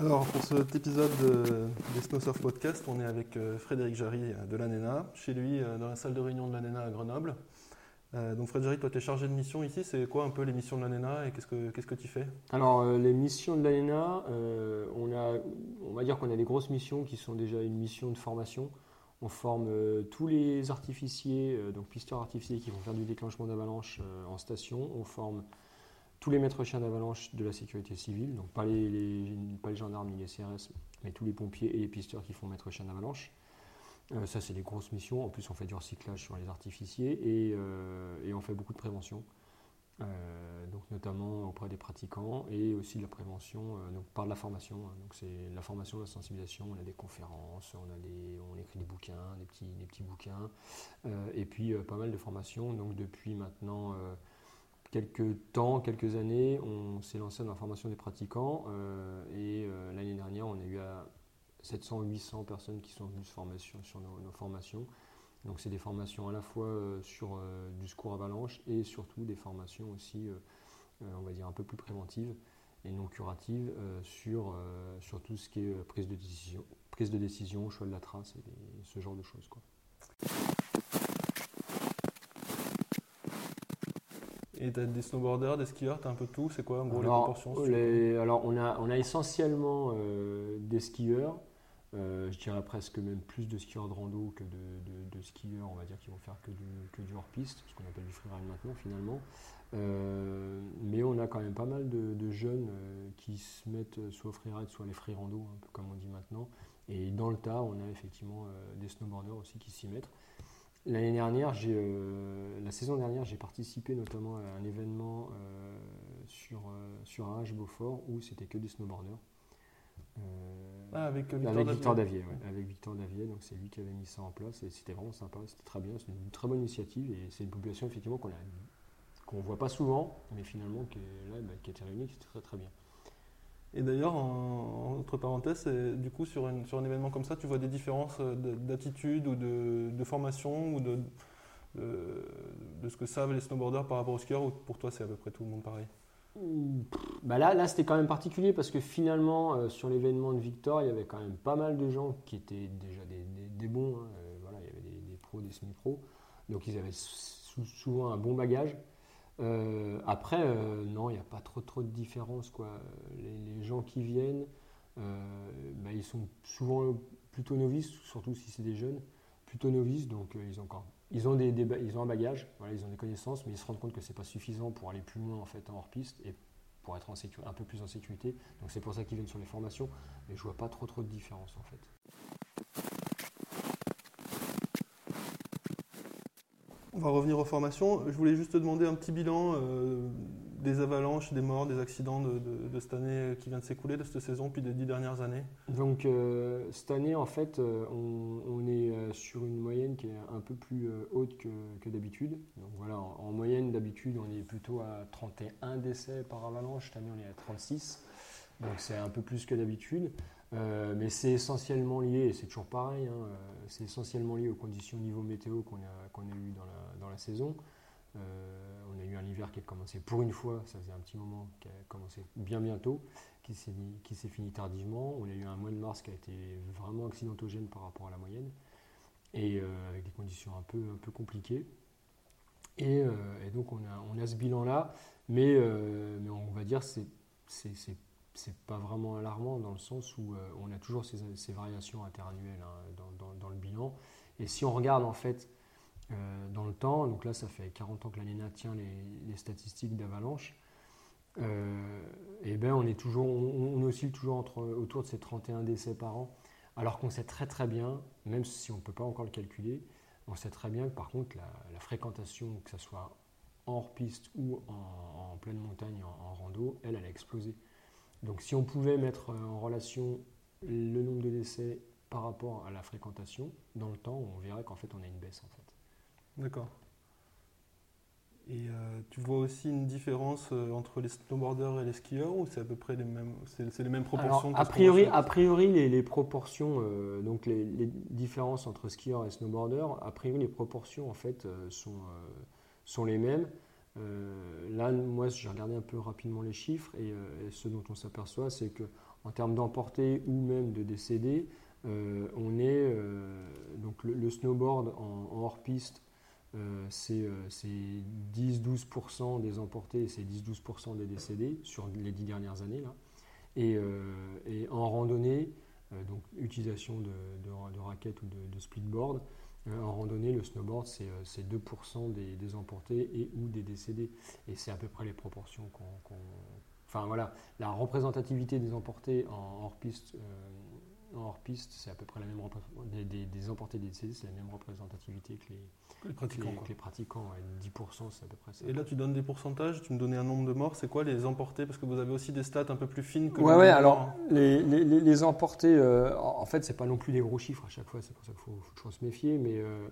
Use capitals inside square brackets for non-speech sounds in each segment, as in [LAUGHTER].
Alors pour cet épisode de, des Snow Surf Podcast, on est avec euh, Frédéric Jarry de l'ANENA, chez lui euh, dans la salle de réunion de l'ANENA à Grenoble. Euh, donc Frédéric, toi tu es chargé de mission ici, c'est quoi un peu les missions de l'ANENA et qu'est-ce que qu'est-ce que tu fais? Alors, euh, les missions de l'ANENA, euh, on, on va dire qu'on a des grosses missions qui sont déjà une mission de formation. On forme euh, tous les artificiers, euh, donc pisteurs artificiers qui vont faire du déclenchement d'avalanche euh, en station. On forme tous les maîtres chiens d'avalanche de la sécurité civile, donc pas les, pas les gendarmes ni les CRS, mais tous les pompiers et les pisteurs qui font maître chien d'avalanche. Euh, ça, c'est des grosses missions. En plus, on fait du recyclage sur les artificiers et, euh, on fait beaucoup de prévention. Euh, donc notamment auprès des pratiquants et aussi de la prévention par de la formation. hein. Donc c'est la formation, la sensibilisation, on a des conférences, on, a des, on écrit des bouquins, des petits, des petits bouquins, et puis pas mal de formations. Donc depuis maintenant quelques temps, quelques années, on s'est lancé dans la formation des pratiquants euh, et euh, l'année dernière on a eu à 700-800 personnes qui sont venues se former sur, nos, formations. Donc c'est des formations à la fois euh, sur du secours avalanche et surtout des formations aussi, on va dire, un peu plus préventives et non curatives sur, sur tout ce qui est prise de décision, prise de décision choix de la trace et ce genre de choses. Quoi. Et tu as des snowboarders, des skieurs, tu as un peu tout, c'est quoi en gros alors, les proportions les- alors, on, a, on a essentiellement euh, des skieurs, euh, je dirais presque même plus de skieurs de rando que de, de- de skieurs, on va dire, qui vont faire que du, que du hors-piste, ce qu'on appelle du freeride maintenant finalement. Euh, mais on a quand même pas mal de, de jeunes euh, qui se mettent soit au freeride, soit les free rando, un peu comme on dit maintenant. Et dans le tas, on a effectivement des snowboarders aussi qui s'y mettent. L'année dernière, j'ai, euh, la saison dernière, j'ai participé notamment à un événement euh, sur, euh, sur un H Beaufort où c'était que des snowboarders. Ah, avec Victor avec Davier. Victor Davier, ouais, avec Victor Davier, donc c'est lui qui avait mis ça en place et c'était vraiment sympa, c'était très bien, c'est une très bonne initiative et c'est une population effectivement qu'on a qu'on voit pas souvent, mais finalement qui est là, bah, qui était réunie, c'était très très bien. Et d'ailleurs, en, entre parenthèses, du coup, sur, un événement comme ça, tu vois des différences euh, de- d'attitude ou de, formation ou de, ce que savent les snowboarders par rapport aux skieurs ou pour toi, c'est à peu près tout le monde pareil? Bah là, c'était quand même particulier parce que finalement, euh, sur l'événement de Victor, il y avait quand même pas mal de gens qui étaient déjà des, bons. hein. Euh, voilà, il y avait des, des pros, des semi-pros. Donc ils avaient sou- souvent un bon bagage. Euh, après, euh, non, il n'y a pas trop, trop de différence. Quoi. Les, gens qui viennent, euh, bah, ils sont souvent plutôt novices, surtout si c'est des jeunes, plutôt novices. Donc ils ont ils ont, des, ils ont un bagage, voilà, ils ont des connaissances, mais ils se rendent compte que c'est pas suffisant pour aller plus loin en fait en hors piste et pour être en un peu plus en sécurité. Donc c'est pour ça qu'ils viennent sur les formations, mais je vois pas trop trop de différence en fait. On va revenir aux formations. Je voulais juste te demander un petit bilan euh, des avalanches, des morts, des accidents de, cette année qui vient de s'écouler, de cette saison, puis des dix dernières années. Donc euh, cette année en fait euh, on, est euh, sur une moyenne qui est un peu plus euh, haute que, que d'habitude. Donc voilà, en, en moyenne d'habitude on est plutôt à 31 décès par avalanche, cette année on est à 36. Donc c'est un peu plus que d'habitude. Euh, mais c'est essentiellement lié, et c'est toujours pareil, hein, euh, c'est essentiellement lié aux conditions niveau météo qu'on a, qu'on a eues dans la, dans la saison. Euh, on a eu un hiver qui a commencé pour une fois, ça faisait un petit moment, qui a commencé bien bientôt, qui s'est qui s'est fini tardivement. On a eu un mois de mars qui a été vraiment accidentogène par rapport à la moyenne, et avec des conditions un peu, un peu compliquées. Et, et donc on a, on a ce bilan-là, mais, mais on va dire c'est c'est c'est pas vraiment alarmant dans le sens où euh, on a toujours ces, variations interannuelles hein, dans, le bilan. Et si on regarde en fait euh, dans le temps, donc là ça fait 40 ans que l'ANENA tient les, statistiques d'avalanche, euh, et ben on est toujours, on, oscille toujours autour de ces 31 décès par an, alors qu'on sait très très bien, même si on ne peut pas encore le calculer, on sait très bien que par contre la, fréquentation, que ce soit en hors-piste ou en, pleine montagne, en, rando, elle a explosé. Donc si on pouvait mettre euh, en relation le nombre de décès par rapport à la fréquentation, dans le temps, on verrait qu'en fait on a une baisse en fait. D'accord. Et euh, tu vois aussi une différence euh, entre les snowboarders et les skieurs ou c'est à peu près les mêmes, c'est, les mêmes proportions Alors, a priori, a priori les, les proportions, euh, donc les, les différences entre skieurs et snowboarders, a priori les proportions en fait sont, sont les mêmes. Là, moi, j'ai regardé un peu rapidement les chiffres et, ce dont on s'aperçoit, c'est que en termes d'emportés ou même de décédés, on est donc le, snowboard en hors piste euh, c'est 10-12% euh, des emportés et c'est 10-12% des décédés sur les dix dernières années. Là. Et, euh, en randonnée, donc utilisation de, de, raquettes ou de, de splitboard, en randonnée, le snowboard, c'est 2% des, emportés et ou des décédés. Et c'est à peu près les proportions qu'on. enfin voilà, la représentativité des emportés en hors-piste en hors-piste, c'est à peu près la même des, des, des emportés des décédés, c'est la même représentativité que les, les pratiquants. Les, les pratiquants 10%, c'est à peu près ça. Et là, tu donnes des pourcentages, tu me donnais un nombre de morts, c'est quoi les emportés? Parce que vous avez aussi des stats un peu plus fines que Ouais, ouais, alors les, les, les, emportés, euh, en fait, c'est pas non plus des gros chiffres à chaque fois, c'est pour ça qu'il faut, faut, toujours se méfier, mais euh,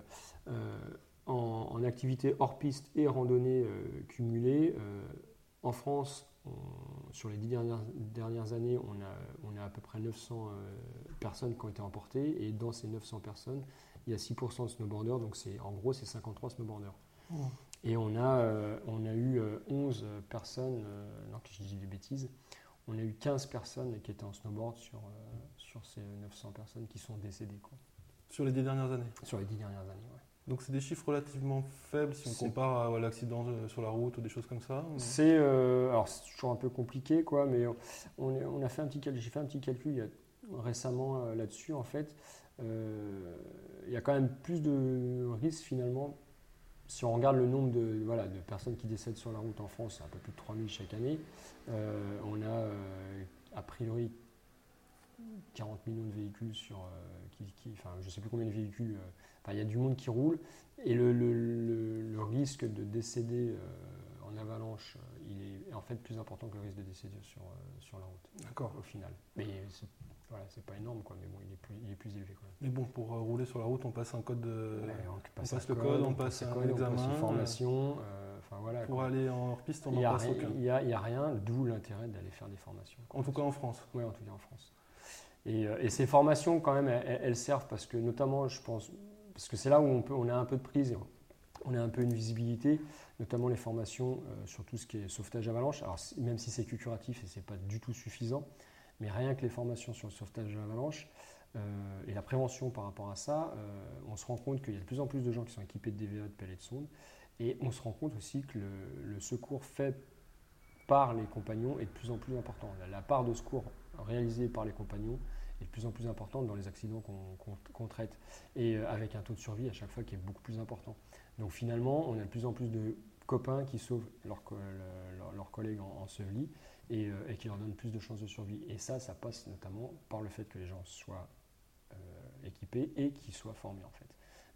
euh, en, en, activité hors piste et randonnée cumulée, en France, sur les dix dernières, dernières, années, on a, on a à peu près 900 personnes qui ont été emportées, et dans ces 900 personnes, il y a 6% de snowboarders, donc c'est, en gros, c'est 53 snowboarders. Oh. Et on a, euh, on a eu 11 euh, personnes, euh, non, que je dis des bêtises, on a eu 15 personnes qui étaient en snowboard sur, sur ces 900 personnes qui sont décédées. Quoi. Sur les 10 dernières années Sur les 10 dernières années, oui. Donc c'est des chiffres relativement faibles si on compare à, l'accident sur la route ou des choses comme ça C'est alors c'est toujours un peu compliqué quoi, mais on, on a fait un petit j'ai fait un petit calcul il y a, récemment là-dessus en fait euh, il y a quand même plus de risques finalement. Si on regarde le nombre de, voilà, de personnes qui décèdent sur la route en France, c'est un peu plus de 3000 chaque année. Euh, on a euh, a priori 40 millions de véhicules sur. qui, enfin, je ne sais plus combien de véhicules. Enfin, il y a du monde qui roule. Et le, le, le, risque de décéder en avalanche, il est en fait plus important que le risque de décéder sur, sur la route. D'accord. Au final. Mais voilà, c'est pas énorme, quoi, mais bon, il est plus, il est plus élevé. Mais bon, pour euh, rouler sur la route, on passe un code de. on, passe le code, on passe un examen. On passe une formation. Euh, voilà, pour aller en hors-piste, on n'en passe aucun. Il n'y a, a, rien, d'où l'intérêt d'aller faire des formations. En tout cas en France. Oui, en tout cas en France. Et, euh, et ces formations, quand même, elles, servent parce que, notamment, je pense, parce que c'est là où on, a un peu de prise, on a un peu une visibilité, notamment les formations sur tout ce qui est sauvetage avalanche. Alors, même si c'est curatif et c'est pas du tout suffisant, mais rien que les formations sur le sauvetage de l'avalanche euh, et la prévention par rapport à ça, euh, on se rend compte qu'il y a de plus en plus de gens qui sont équipés de DVA, de pellets de sonde. Et on se rend compte aussi que le, secours fait par les compagnons est de plus en plus important. La, part de secours réalisée par les compagnons est de plus en plus importante dans les accidents qu'on traite. Et euh, avec un taux de survie à chaque fois qui est beaucoup plus important. Donc finalement, on a de plus en plus de copains qui sauvent leurs collègues en, enseveli et, euh, et, qui leur donnent plus de chances de survie. Et ça, ça passe notamment par le fait que les gens soient euh, équipés et qu'ils soient formés en fait.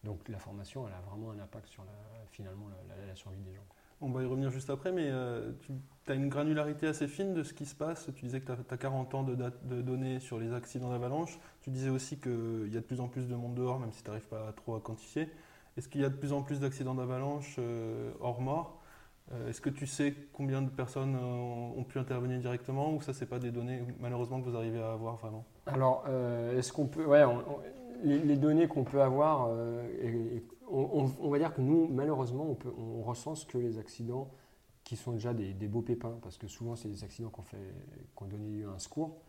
Donc la formation, elle a vraiment un impact sur finalement la, survie des gens. On va y revenir juste après, mais euh, tu as une granularité assez fine de ce qui se passe. Tu disais que tu as, 40 ans de, données sur les accidents d'avalanche. Tu disais aussi qu'il y a de plus en plus de monde dehors, même si tu n'arrives pas trop à quantifier. Est-ce qu'il y a de plus en plus d'accidents d'avalanche hors mort? Euh, est-ce que tu sais combien de personnes euh, ont pu intervenir directement ou ça, c'est pas des données malheureusement que vous arrivez à avoir vraiment? Alors, euh, est-ce qu'on peut. Les, données qu'on peut avoir, on, va dire que nous, malheureusement, on, peut, recense que les accidents qui sont déjà des, beaux pépins, parce que souvent, c'est des accidents qu'on fait, qu'on donné lieu à un secours.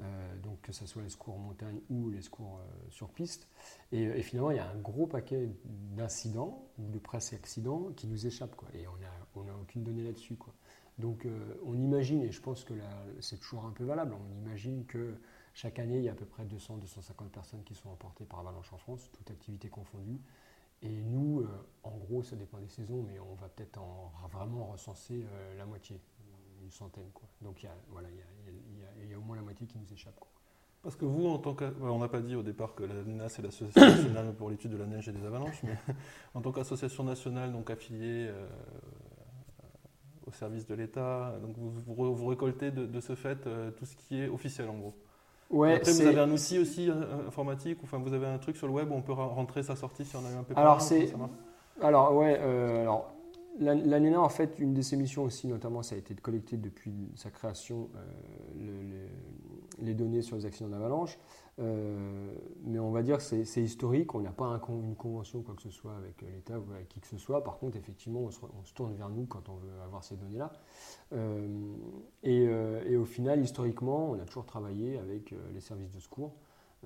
Euh, donc que ce soit les secours en montagne ou les secours euh, sur piste. Et, finalement, il y a un gros paquet d'incidents, ou de presque accidents, qui nous échappent. Quoi. Et on n'a aucune donnée là-dessus. Quoi. Donc euh, on imagine, et je pense que c'est toujours un peu valable, on imagine que chaque année, il y a à peu près 200-250 personnes qui sont emportées par avalanche en France, toute activité confondue. Et nous, en gros, ça dépend des saisons, mais on va peut-être vraiment recenser la moitié une centaine. Quoi. Donc il y, y a, au moins la moitié qui nous échappe. Parce que vous, en tant que. On n'a pas dit au départ que la NENA, c'est l'Association nationale [COUGHS] pour l'étude de la neige et des avalanches, mais [LAUGHS] en tant qu'association nationale, donc affiliée euh, au service de l'État, donc vous, récoltez de, ce fait euh, tout ce qui est officiel en gros. Ouais, Après, vous avez un outil aussi euh, informatique, enfin vous avez un truc sur le web où on peut rentrer sa sortie si on a eu un peu Alors, c'est. Alors, ouais, alors L'ANENA, en fait, une de ses missions aussi, notamment, ça a été de collecter depuis sa création euh, les données sur les accidents d'avalanche. mais on va dire que c'est historique, on n'a pas une convention quoi que ce soit avec l'État ou avec qui que ce soit. Par contre, effectivement, on se, tourne vers nous quand on veut avoir ces données-là. Et, et, au final, historiquement, on a toujours travaillé avec les services de secours.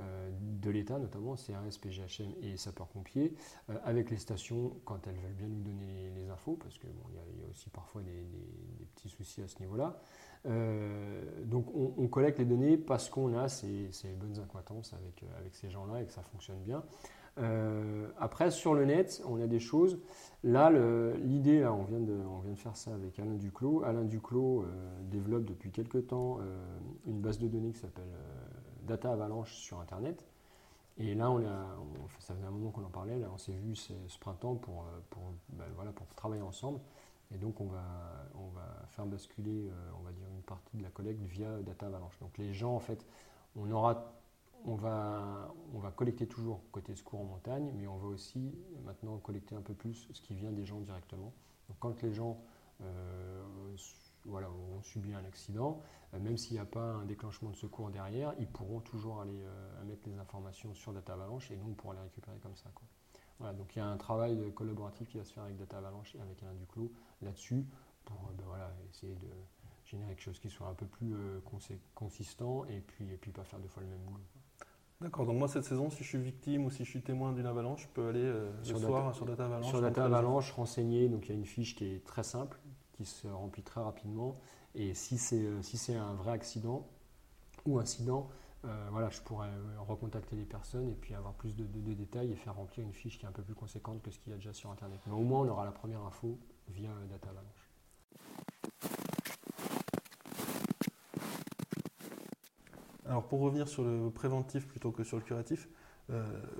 Euh, de l'État, notamment CRS, PGHM et sapeurs-pompiers, euh, avec les stations quand elles veulent bien nous donner les, infos, parce qu'il bon, y, y, a aussi parfois des, petits soucis à ce niveau-là. Euh, donc on, collecte les données parce qu'on a ces, bonnes acquaintances avec ces gens-là et que ça fonctionne bien. Après, sur le net, on a des choses. Là, l'idée, on vient, de, faire ça avec Alain Duclos. Alain Duclos développe depuis quelques temps une base de données qui s'appelle data avalanche sur Internet. Et là, on a, ça faisait un moment qu'on en parlait, là, on s'est vu ce, printemps pour, euh, ben, pour travailler ensemble. Et donc, on va, on va faire basculer, euh, on va dire, une partie de la collecte via Data Avalanche. Donc, les gens, en fait, on, aura, on, va, on va collecter toujours côté secours en montagne, mais on va aussi maintenant collecter un peu plus ce qui vient des gens directement. Donc, quand les gens euh, voilà, ont subi un accident, euh, même s'il n'y a pas un déclenchement de secours derrière, ils pourront toujours aller euh, mettre les informations sur Data Avalanche et nous on pourra les récupérer comme ça. Voilà, donc il y a un travail collaboratif qui va se faire avec Data Avalanche et avec Alain Duclos là-dessus pour ben voilà, essayer de générer quelque chose qui soit un peu plus consistant et puis, et puis pas faire deux fois le même boulot. D'accord, donc moi cette saison, si je suis victime ou si je suis témoin d'une avalanche, je peux aller sur le soir sur Data Avalanche Sur Data Avalanche, renseigner, donc il y a une fiche qui est très simple, qui se remplit très rapidement. Et si c'est euh, si un vrai accident ou incident, euh, voilà, je pourrais euh, recontacter les personnes et puis avoir plus de, détails et faire remplir une fiche qui est un peu plus conséquente que ce qu'il y a déjà sur Internet. Mais au moins, on aura la première info via Data Avalanche. Alors pour revenir sur le préventif plutôt que sur le curatif,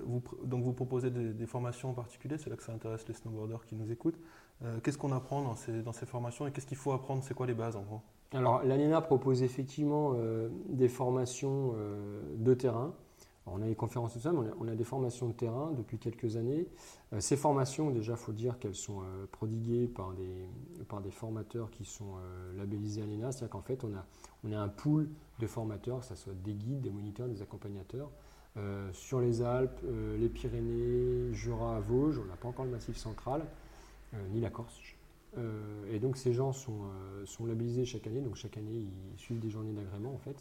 vous, donc vous proposez des, formations en particulier, c'est là que ça intéresse les snowboarders qui nous écoutent. Euh, qu'est-ce qu'on apprend dans ces, formations et qu'est-ce qu'il faut apprendre C'est quoi les bases en gros? Alors l'ANENA propose effectivement euh, des formations euh, de terrain. On a des conférences tout ça, mais on a, des formations de terrain depuis quelques années. ces formations, déjà, il faut dire qu'elles sont prodiguées par des, formateurs qui sont labellisés ANENA. C'est-à-dire qu'en fait, on a, un pool de formateurs, que ce soit des guides, des moniteurs, des accompagnateurs. sur les Alpes, les Pyrénées, Jura, Vosges, on n'a pas encore le massif central. Euh, ni la Corse. Euh, et donc ces gens sont, euh, sont labellisés chaque année, donc chaque année ils suivent des journées d'agrément en fait.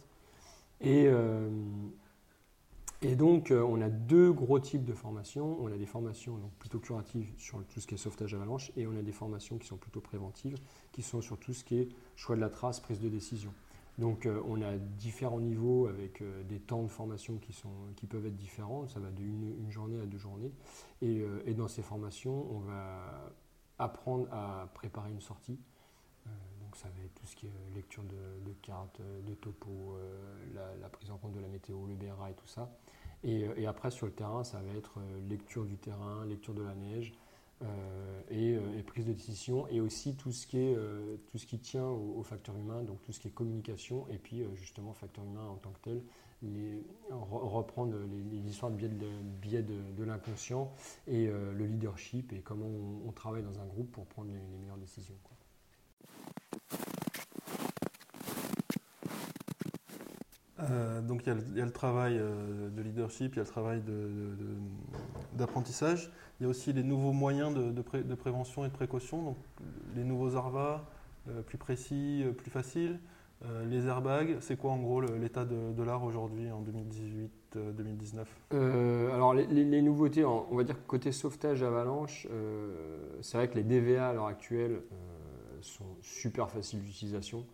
Et, et donc on a deux gros types de formations. On a des formations plutôt curatives sur tout ce qui est sauvetage avalanche et on a des formations qui sont plutôt préventives, qui sont sur tout ce qui est choix de la trace, prise de décision. Donc on a différents niveaux avec des temps de formation qui, peuvent être différents, ça va d'une une journée à deux journées. Et, dans ces formations, on va apprendre à préparer une sortie. Euh, donc ça va être tout ce qui est lecture de, cartes, de topo, euh, la, prise en compte de la météo, le BRA et tout ça. Et, après sur le terrain, ça va être euh, lecture du terrain, lecture de la neige, et, prise de décision et aussi tout ce qui, est, tout ce qui tient au, facteur humain, donc tout ce qui est communication et puis justement facteur humain en tant que tel, reprendre les, histoires de biais de, l'inconscient et euh, le leadership et comment on, travaille dans un groupe pour prendre les, meilleures décisions. Euh, donc il y, a le travail euh, de leadership, il y a le travail d'apprentissage, il y a aussi les nouveaux moyens de, prévention et de précaution, donc les nouveaux ARVA, plus précis, plus faciles, euh, les airbags, c'est quoi en gros l'état de, l'art aujourd'hui en 2018-2019 euh, Alors les, nouveautés, on va dire côté sauvetage avalanche, euh, c'est vrai que les DVA à l'heure actuelle sont super faciles d'utilisation.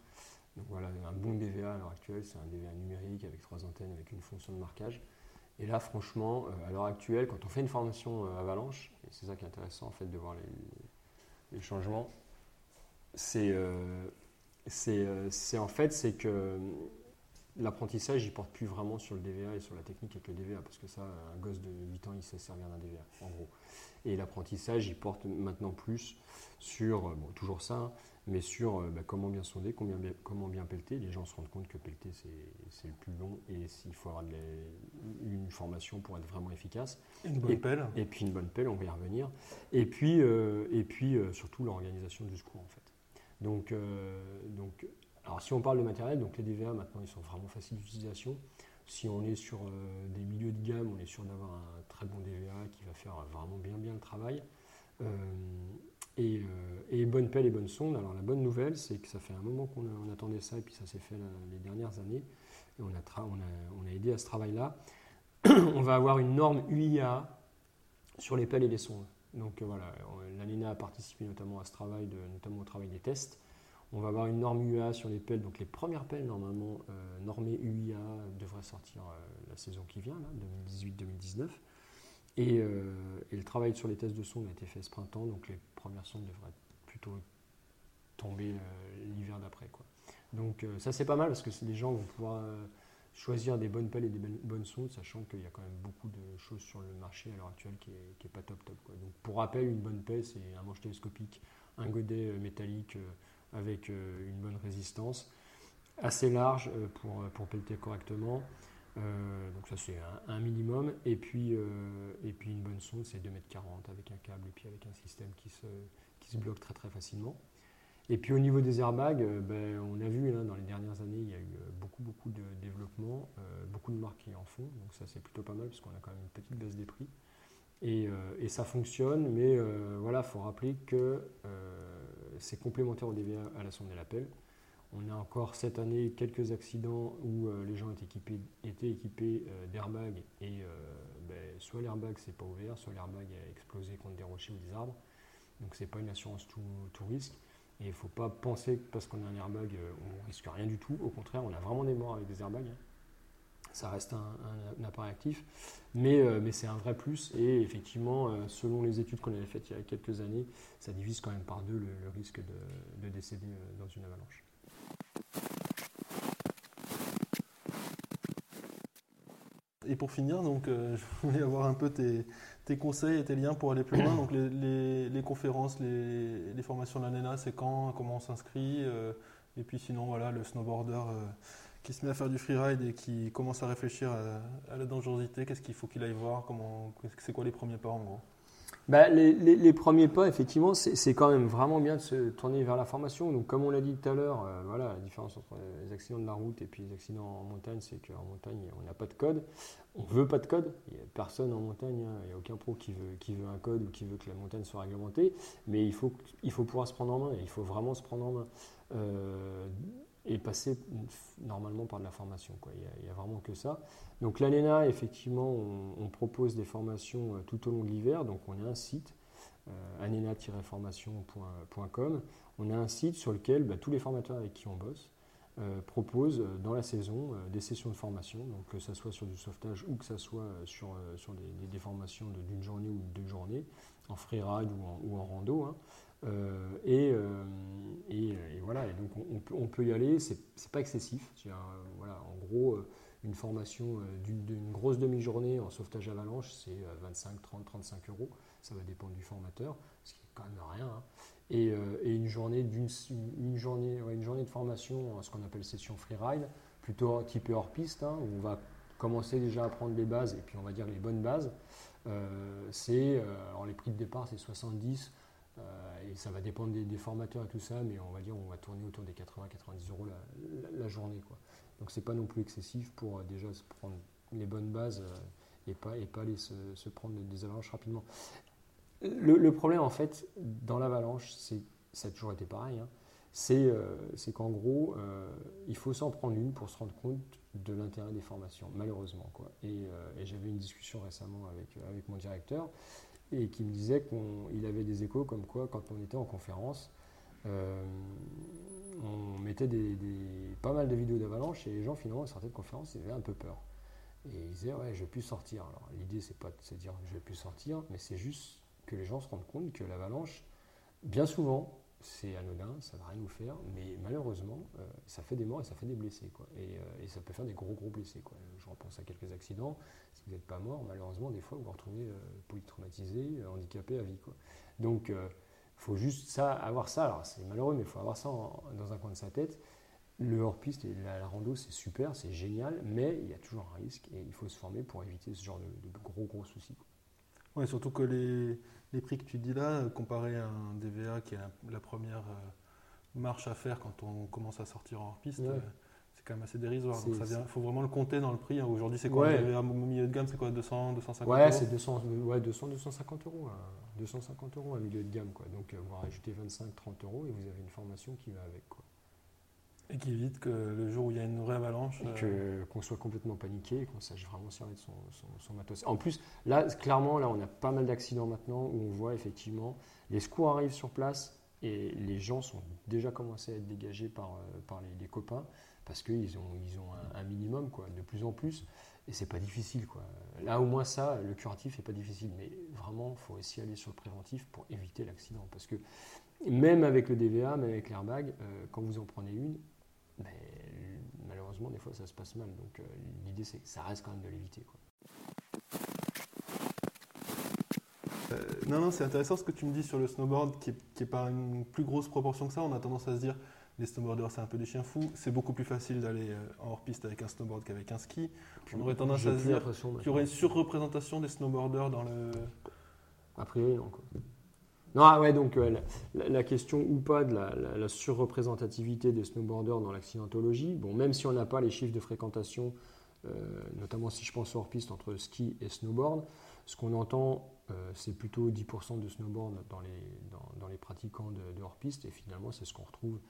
Donc voilà, un bon DVA à l'heure actuelle, c'est un DVA numérique avec trois antennes, avec une fonction de marquage. Et là, franchement, à l'heure actuelle, quand on fait une formation avalanche, et c'est ça qui est intéressant en fait de voir les, changements, c'est euh, c'est en fait c'est que l'apprentissage il porte plus vraiment sur le DVA et sur la technique avec le DVA parce que ça un gosse de 8 ans il sait servir d'un DVA en gros et l'apprentissage il porte maintenant plus sur euh, bon, toujours ça hein, mais sur euh, bah, comment bien sonder comment bien, comment bien pelleter les gens se rendent compte que pelleter c'est le plus long et il faut avoir une formation pour être vraiment efficace une bonne pelle et puis une bonne pelle on va y revenir et puis et puis surtout l'organisation du secours en fait donc, euh, donc alors si on parle de matériel, donc les DVA maintenant ils sont vraiment faciles d'utilisation. Si on est sur des milieux de gamme, on est sûr d'avoir un très bon DVA qui va faire vraiment bien bien le travail. Et, et, bonne pelle et bonne sonde. Alors la bonne nouvelle, c'est que ça fait un moment qu'on attendait ça et puis ça s'est fait les dernières années. Et on a, aidé à ce travail-là. [CLEARS THROAT] on va avoir une norme UIA sur les pelles et les sondes. Donc euh, voilà, l'ANENA a participé notamment à ce travail, notamment au travail des tests. On va avoir une norme UIA sur les pelles. Donc les premières pelles, normalement, euh, normées UIA, devraient sortir euh, la saison qui vient, 2018-2019. Et, le travail sur les tests de sonde a été fait ce printemps, donc les premières sondes devraient plutôt tomber l'hiver d'après. Donc ça c'est pas mal parce que les gens vont pouvoir choisir des bonnes pelles et des bonnes sondes, sachant qu'il y a quand même beaucoup de choses sur le marché à l'heure actuelle qui n'est pas top top. Donc pour rappel, une bonne pelle, c'est un manche télescopique, un godet euh, métallique euh, avec euh, une bonne résistance, assez large pour, pour pelleter correctement. Donc ça c'est un, minimum. Et puis, et puis une bonne sonde, c'est 2,40 m avec un câble et puis avec un système qui se, qui se bloque très très facilement. Et puis au niveau des airbags, euh, ben, on a vu hein, dans les dernières années, il y a eu euh, beaucoup, beaucoup de développement, euh, beaucoup de marques qui en font, donc ça c'est plutôt pas mal parce qu'on a quand même une petite baisse des prix. Et, ça fonctionne, mais voilà, il faut rappeler que c'est complémentaire au DVA à la sonde et l'appel. On a encore cette année quelques accidents où les gens étaient équipés, équipés d'airbags et ben, soit l'airbag s'est pas ouvert, soit l'airbag a explosé contre des rochers ou des arbres. Donc c'est pas une assurance tout risque. Et il ne faut pas penser que parce qu'on a un airbag, euh, on risque rien du tout. Au contraire, on a vraiment des morts avec des airbags. Ça reste un, appareil actif, mais, euh, c'est un vrai plus. Et effectivement, euh, selon les études qu'on avait faites il y a quelques années, ça divise quand même par deux le, risque de décéder dans une avalanche. Et pour finir, donc, [LAUGHS] je voulais avoir un peu tes, conseils et tes liens pour aller plus loin. Donc les, conférences, les, formations de l'ANENA, c'est quand, comment on s'inscrit. Euh, et puis sinon, voilà, le snowboarder euh, qui se met à faire du freeride et qui commence à réfléchir à, la dangerosité, qu'est-ce qu'il faut qu'il aille voir, c'est quoi les premiers pas en gros? Bah, les, premiers pas, effectivement, c'est quand même vraiment bien de se tourner vers la formation. Donc, comme on l'a dit tout à l'heure, euh, voilà, la différence entre les accidents de la route et puis les accidents en montagne, c'est qu'en montagne, on n'a pas de code. On ne veut pas de code. Il n'y a personne en montagne, hein. il n'y a aucun pro qui veut, qui veut un code ou qui veut que la montagne soit réglementée. Mais il faut, il faut pouvoir se prendre en main. il faut vraiment se prendre en main. Euh, et passer normalement par de la formation. Quoi. Il n'y a, vraiment que ça. Donc l'ANENA, effectivement, on, propose des formations euh, tout au long de l'hiver. Donc on a un site, euh, anena-formation.com. On a un site sur lequel bah, tous les formateurs avec qui on bosse euh, proposent dans la saison des sessions de formation, donc que ce soit sur du sauvetage ou que ce soit sur, sur des, formations d'une journée ou de deux journées, en freeride ou en, ou en rando. Hein. Euh, euh, et, et, voilà, donc on, peut, y aller, c'est pas excessif. voilà, en gros, une formation d'une grosse demi-journée en sauvetage avalanche, c'est 25, 30, 35 euros. Ça va dépendre du formateur, ce qui est quand même rien. Hein. Et, une journée une journée, une journée de formation, ce qu'on appelle session freeride, plutôt type hors piste, hein, où on va commencer déjà à prendre les bases et puis on va dire les bonnes bases. Euh, c'est alors les prix de départ c'est 70 euh, et ça va dépendre des, formateurs et tout ça, mais on va dire on va tourner autour des 80-90 euros la, journée. Quoi. Donc c'est pas non plus excessif pour euh, déjà se prendre les bonnes bases euh, et pas, pas aller se, prendre des avalanches rapidement. Le, problème en fait dans l'avalanche, c'est ça a toujours été pareil, hein, c'est qu'en gros, il faut s'en prendre une pour se rendre compte de l'intérêt des formations, malheureusement. Et, j'avais une discussion récemment avec mon directeur et qui me disait qu'il avait des échos comme quoi, quand on était en conférence, euh, on mettait des, pas mal de vidéos d'avalanche et les gens finalement sortaient de conférence, ils avaient un peu peur. Et ils disaient ouais je vais plus sortir. Alors l'idée c'est pas de dire je vais plus sortir, mais c'est juste que les gens se rendent compte que l'avalanche, bien souvent, c'est anodin, ça va rien nous faire, mais malheureusement, euh, ça fait des morts et ça fait des blessés. Quoi. Et, euh, et, ça peut faire des gros gros blessés. Quoi. Je repense à quelques accidents. Si vous n'êtes pas mort, malheureusement, des fois, vous vous retrouvez euh, polytraumatisé, handicapé à vie. Quoi. Donc, il faut juste ça, avoir ça. Alors, c'est malheureux, mais il faut avoir ça dans un coin de sa tête. Le hors-piste et la, rando, c'est super, c'est génial, mais il y a toujours un risque et il faut se former pour éviter ce genre de, gros gros soucis. Oui, surtout que les, les, prix que tu dis là, comparé à un DVA qui est la, première marche à faire quand on commence à sortir hors piste, Ouais. euh, c'est quand même assez dérisoire. Donc ça faut vraiment le compter dans le prix. hein. Aujourd'hui, c'est quoi Ouais. Un milieu de gamme, c'est quoi 200, 250 Ouais, euros c'est 200, ouais, 200, 250 euros. hein. 250 euros un milieu de gamme. Quoi. Donc, euh, vous rajoutez 25, 30 euros et vous avez une formation qui va avec. Quoi. Et qui évite que le jour où il y a une vraie avalanche. Et euh, qu'on soit complètement paniqué et qu'on sache vraiment servir de son, son- son matos. En plus, là, clairement, là, on a pas mal d'accidents maintenant où on voit effectivement les secours arrivent sur place et les gens sont déjà commencés à être dégagés par, euh, par les, les copains parce qu'ils ont, ils ont un, un minimum, quoi, de plus en plus. Et c'est pas difficile, quoi. Là, au moins, ça, le curatif est pas difficile. Mais vraiment, il faut aussi aller sur le préventif pour éviter l'accident. Parce que même avec le DVA, même avec l'airbag, euh, quand vous en prenez une, mais malheureusement, des fois, ça se passe mal. Donc, euh, l'idée, c'est que ça reste quand même de l'éviter. quoi. Euh, non, non, c'est intéressant ce que tu me dis sur le snowboard, qui est, qui est pas une plus grosse proportion que ça. On a tendance à se dire, les snowboarders, c'est un peu des chiens fous. C'est beaucoup plus facile d'aller euh, en hors-piste avec un snowboard qu'avec un ski. On aurait tendance à se dire qu'il y aurait une surreprésentation des snowboarders dans le. A priori, non. Quoi. Non, ah ouais, donc euh, la, question ou pas de la, surreprésentativité des snowboarders dans l'accidentologie, bon, même si on n'a pas les chiffres de fréquentation, euh, notamment si je pense au hors-piste entre ski et snowboard, ce qu'on entend, euh, c'est plutôt 10% de snowboard dans les, pratiquants de, de hors-piste, et finalement, c'est ce qu'on retrouve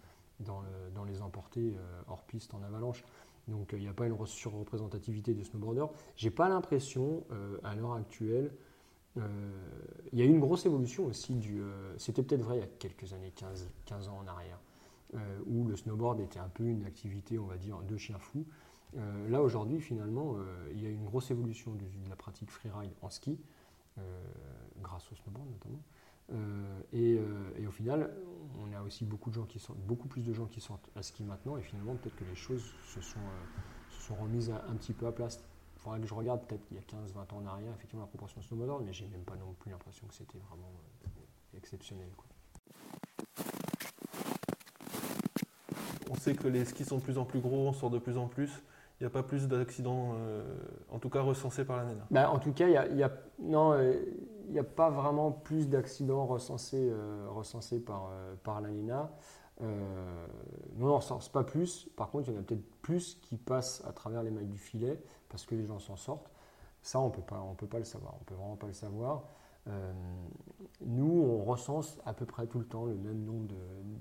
dans, le- dans les emportés euh, hors-piste en avalanche. Donc il n'y a pas une re- surreprésentativité des snowboarders. J'ai pas l'impression, à l'heure actuelle, euh, il y a eu une grosse évolution aussi euh, C'était peut-être vrai il y a quelques années, 15, 15 ans en arrière, euh, où le snowboard était un peu une activité, on va dire, de chien fou. Là aujourd'hui, finalement, il y a eu une grosse évolution de la pratique freeride en ski, grâce au snowboard notamment. Et, au final, on a aussi beaucoup de gens qui sortent, beaucoup plus de gens qui sortent à ski maintenant, et finalement, peut-être que les choses se sont, se sont remises un petit peu à place. Il faudrait que je regarde peut-être il y a 15-20 ans en arrière, effectivement, la proportion snowboard, mais j'ai même pas non plus l'impression que c'était vraiment euh, exceptionnel. quoi. On sait que les skis sont de plus en plus gros, on sort de plus en plus. Il n'y a pas plus d'accidents, euh, en tout cas recensés par la NENA. Bah, en tout cas, il y a, euh, n'y a pas vraiment plus d'accidents recensés, euh, recensés par, par l'ANINA. Euh, non, on ne recense pas plus. Par contre, il y en a peut-être plus qui passent à travers les mailles du filet parce que les gens s'en sortent. Ça, on ne peut pas on peut pas le savoir. On peut vraiment pas le savoir. Euh, nous, on recense à peu près tout le temps le même nombre de-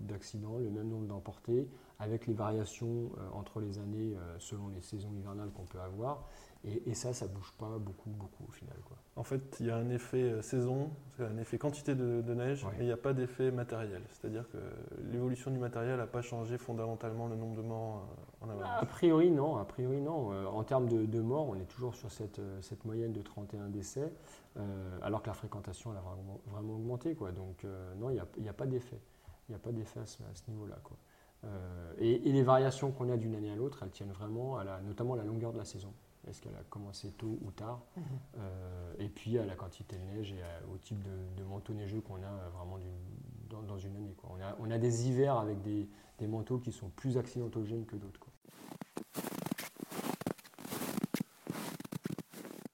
d'accidents, le même nombre d'emportés, avec les variations euh, entre les années selon les saisons hivernales qu'on peut avoir. Et, et ça, ça bouge pas beaucoup, beaucoup au final. Quoi. En fait, il y a un effet euh, saison, un effet quantité de, de neige, Ouais. et il n'y a pas d'effet matériel. C'est-à-dire que l'évolution du matériel n'a pas changé fondamentalement le nombre de morts euh, en A avalanche. priori, non. A priori, non. Euh, en termes de, de morts, on est toujours sur cette, cette moyenne de 31 décès, euh, alors que la fréquentation elle a vraiment, vraiment augmenté. Quoi. Donc, euh, non, il n'y a, a pas d'effet. Il n'y a pas d'effet à ce, niveau-là. Euh, et, et les variations qu'on a d'une année à l'autre, elles tiennent vraiment à la, notamment à la longueur de la saison. Est-ce qu'elle a commencé tôt ou tard Euh, Et puis à la quantité de neige et à- au type de, de manteau neigeux qu'on a euh, vraiment dans, dans une année. Quoi. On, a, on a des hivers avec des, des manteaux qui sont plus accidentogènes que d'autres.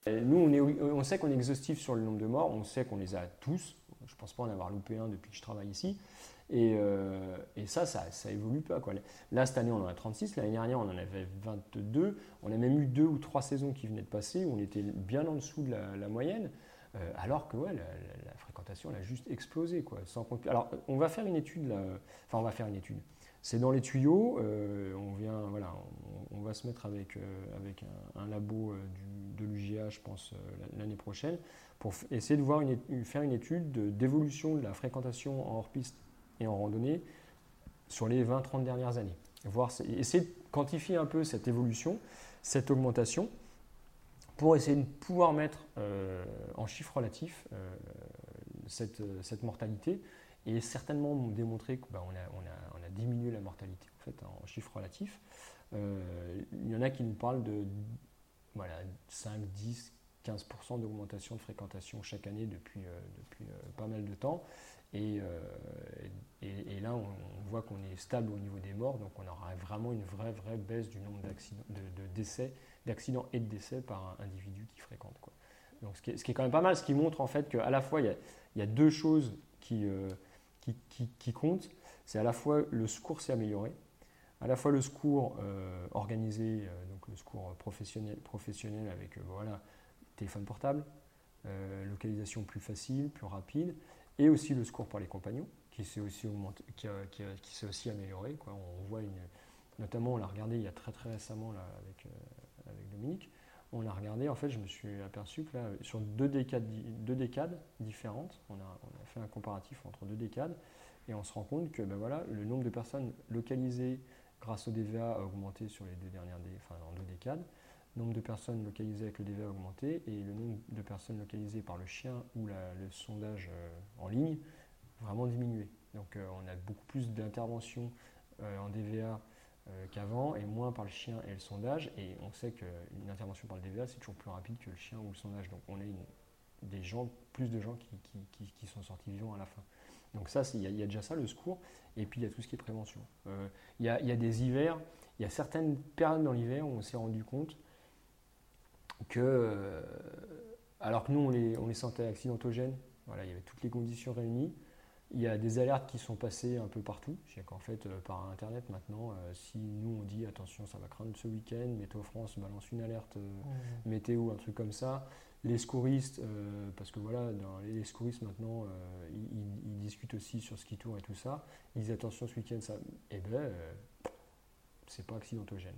Nous, on, est, on sait qu'on est exhaustif sur le nombre de morts, on sait qu'on les a tous. Je ne pense pas en avoir loupé un depuis que je travaille ici. Et, euh, ça, ça, ça évolue pas. Là, cette année, on en a 36. L'année dernière, on en avait 22. On a même eu deux ou trois saisons qui venaient de passer où on était bien en dessous de la, moyenne. Euh, alors que la, fréquentation, elle a juste explosé. Alors, on va faire une étude. Enfin, on va faire une étude. C'est dans les tuyaux. euh, on, vient, voilà, on, va se mettre avec, un, un labo de l'UGA, je pense, l'année prochaine, pour essayer de voir une, faire une étude de- d'évolution de la fréquentation en hors-piste et en randonnée sur les 20-30 dernières années. Voir, essayer de quantifier un peu cette évolution, cette augmentation, pour essayer de pouvoir mettre euh, en chiffres relatifs euh, cette, cette mortalité et certainement démontrer qu'on a, on a, on a diminué la mortalité en, fait, en chiffres relatifs. Euh, il y en a qui nous parlent de voilà, 5, 10, 15% d'augmentation de fréquentation chaque année depuis, euh, depuis euh, pas mal de temps. Et, euh, et, là, on, voit qu'on est stable au niveau des morts, donc on aura vraiment une vraie, vraie baisse du nombre d'accidents, de, décès, et de décès par un individu qui fréquente. Quoi. Donc, ce qui, est, ce qui est quand même pas mal, ce qui montre en fait qu'à la fois il y a, il y a deux choses qui, qui, qui, qui comptent. c'est à la fois le secours s'est amélioré, à la fois le secours organisé, donc le secours professionnel, professionnel avec voilà, téléphone portable, localisation plus facile, plus rapide, et aussi le secours pour les compagnons qui s'est aussi, amélioré. On voit notamment, on l'a regardé il y a très très récemment euh, avec Dominique. On l'a regardé, en fait, je me suis aperçu que là, sur deux décades, différentes, on a, fait un comparatif entre deux décades, et on se rend compte que ben voilà, le nombre de personnes localisées grâce au DVA a augmenté sur les deux dernières enfin, décades. Nombre de personnes localisées avec le DVA a augmenté, et le nombre de personnes localisées par le chien ou le sondage euh, en ligne vraiment diminué. Donc euh, on a beaucoup plus d'interventions euh, en DVA qu'avant et moins par le chien et le sondage. Et on sait qu'une intervention par le DVA, c'est toujours plus rapide que le chien ou le sondage. Donc on a des gens, plus de gens qui, sont sortis vivants à la fin. Donc ça, il y, a déjà ça, le secours. Et puis il y a tout ce qui est prévention. Il a, y, a des hivers, il y a certaines périodes dans l'hiver où on s'est rendu compte que, alors que nous, on les, on les sentait accidentogènes, voilà, il y avait toutes les conditions réunies, il y a des alertes qui sont passées un peu partout. C'est qu'en fait, euh, par Internet maintenant, euh, si nous on dit attention, ça va craindre ce week-end, Météo France balance une alerte euh, mmh. météo, un truc comme ça. Les secouristes, parce que voilà, dans les secouristes maintenant, ils, discutent aussi sur ski tour et tout ça. Ils disent attention, ce week-end, ça. Eh ben, c'est pas accidentogène.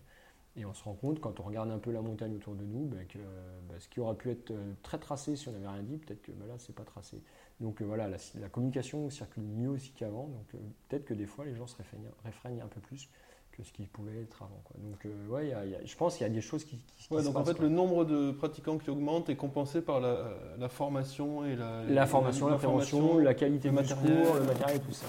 Et on se rend compte, quand on regarde un peu la montagne autour de nous, ben, que ben, ce qui aurait pu être très tracé si on n'avait rien dit, peut-être que ben là, c'est pas tracé. Donc euh, voilà, la, communication circule mieux aussi qu'avant. Donc euh, peut-être que des fois, les gens se réfrègnent, un peu plus que ce qui pouvait être avant. Donc euh, ouais, je pense qu'il y a des choses qui, qui, ouais, donc en fait, le nombre de pratiquants qui augmente est compensé par la, formation et la, la formation, la prévention, la qualité du matériel, le matériel, tout ça.